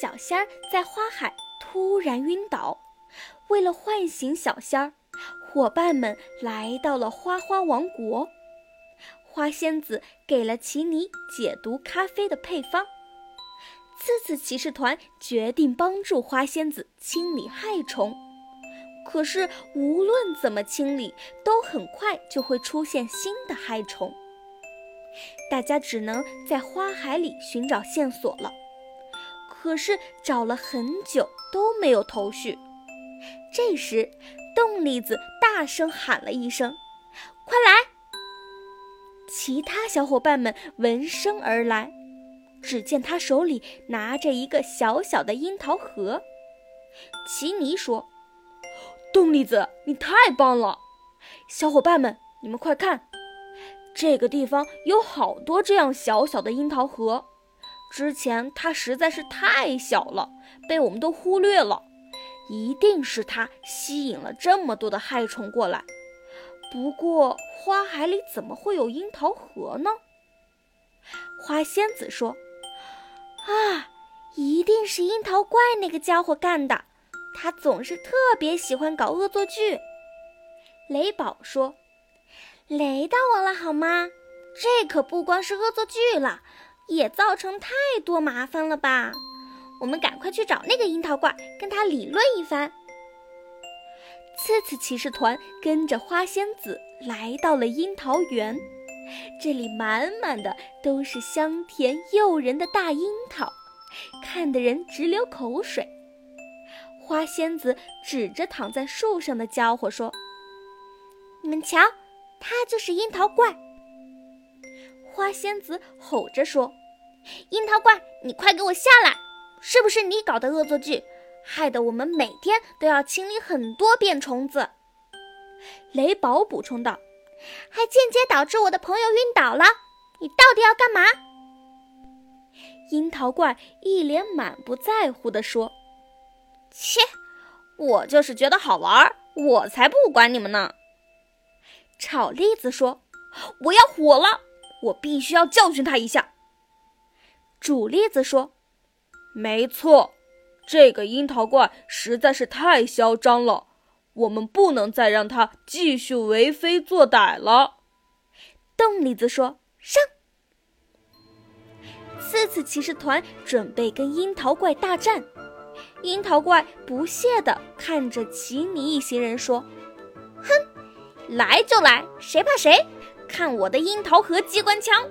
小仙儿在花海突然晕倒。为了唤醒小仙儿，伙伴们来到了花花王国。花仙子给了奇尼解毒咖啡的配方。次次骑士团决定帮助花仙子清理害虫，可是无论怎么清理，都很快就会出现新的害虫。大家只能在花海里寻找线索了。可是找了很久都没有头绪。这时，冻栗子大声喊了一声：“快来！”其他小伙伴们闻声而来。只见他手里拿着一个小小的樱桃核。奇尼说：“冻栗子，你太棒了！小伙伴们，你们快看，这个地方有好多这样小小的樱桃核。之前它实在是太小了，被我们都忽略了。一定是它吸引了这么多的害虫过来。不过花海里怎么会有樱桃核呢？”花仙子说。啊，一定是樱桃怪那个家伙干的，他总是特别喜欢搞恶作剧。雷宝说：“雷到我了好吗？这可不光是恶作剧了，也造成太多麻烦了吧？我们赶快去找那个樱桃怪，跟他理论一番。”次次骑士团跟着花仙子来到了樱桃园。这里满满的都是香甜诱人的大樱桃，看得人直流口水。花仙子指着躺在树上的家伙说：“你们瞧，他就是樱桃怪。”花仙子吼着说：“樱桃怪，你快给我下来！是不是你搞的恶作剧，害得我们每天都要清理很多遍虫子？”雷宝补充道。还间接导致我的朋友晕倒了，你到底要干嘛？樱桃怪一脸满不在乎地说：“切，我就是觉得好玩，我才不管你们呢。”炒栗子说：“我要火了，我必须要教训他一下。”主栗子说：“没错，这个樱桃怪实在是太嚣张了。”我们不能再让他继续为非作歹了。冻栗子说：“上！”四次骑士团准备跟樱桃怪大战。樱桃怪不屑地看着奇尼一行人说：“哼，来就来，谁怕谁？看我的樱桃核机关枪！”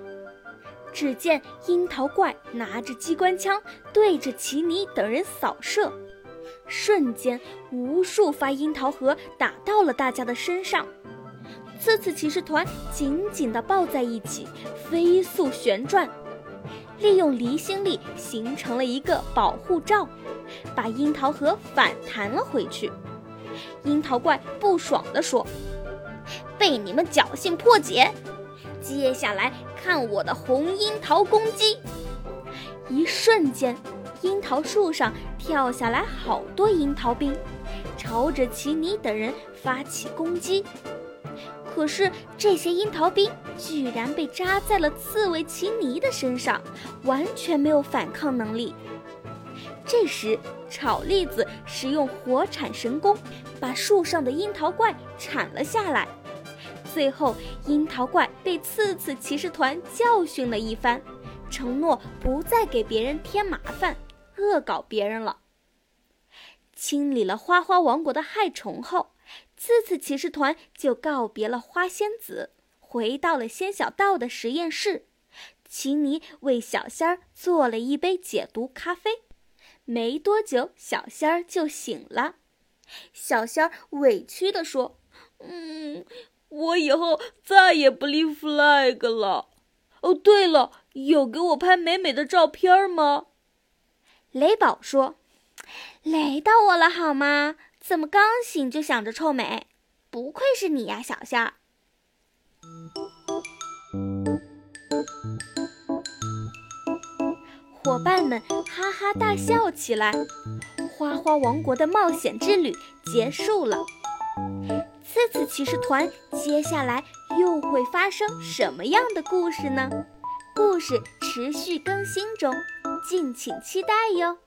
只见樱桃怪拿着机关枪对着奇尼等人扫射。瞬间，无数发樱桃核打到了大家的身上。次次骑士团紧紧地抱在一起，飞速旋转，利用离心力形成了一个保护罩，把樱桃核反弹了回去。樱桃怪不爽地说：“被你们侥幸破解，接下来看我的红樱桃攻击！”一瞬间。樱桃树上跳下来好多樱桃兵，朝着奇尼等人发起攻击。可是这些樱桃兵居然被扎在了刺猬奇尼的身上，完全没有反抗能力。这时，炒栗子使用火铲神功，把树上的樱桃怪铲了下来。最后，樱桃怪被刺刺骑士团教训了一番，承诺不再给别人添麻烦。恶搞别人了。清理了花花王国的害虫后，刺刺骑士团就告别了花仙子，回到了仙小道的实验室。奇尼为小仙儿做了一杯解毒咖啡。没多久，小仙儿就醒了。小仙儿委屈地说：“嗯，我以后再也不立 flag 了。哦，对了，有给我拍美美的照片吗？”雷宝说：“雷到我了好吗？怎么刚醒就想着臭美？不愧是你呀，小仙儿！”伙伴们哈哈大笑起来。花花王国的冒险之旅结束了。这次骑士团接下来又会发生什么样的故事呢？故事持续更新中。敬请期待哟。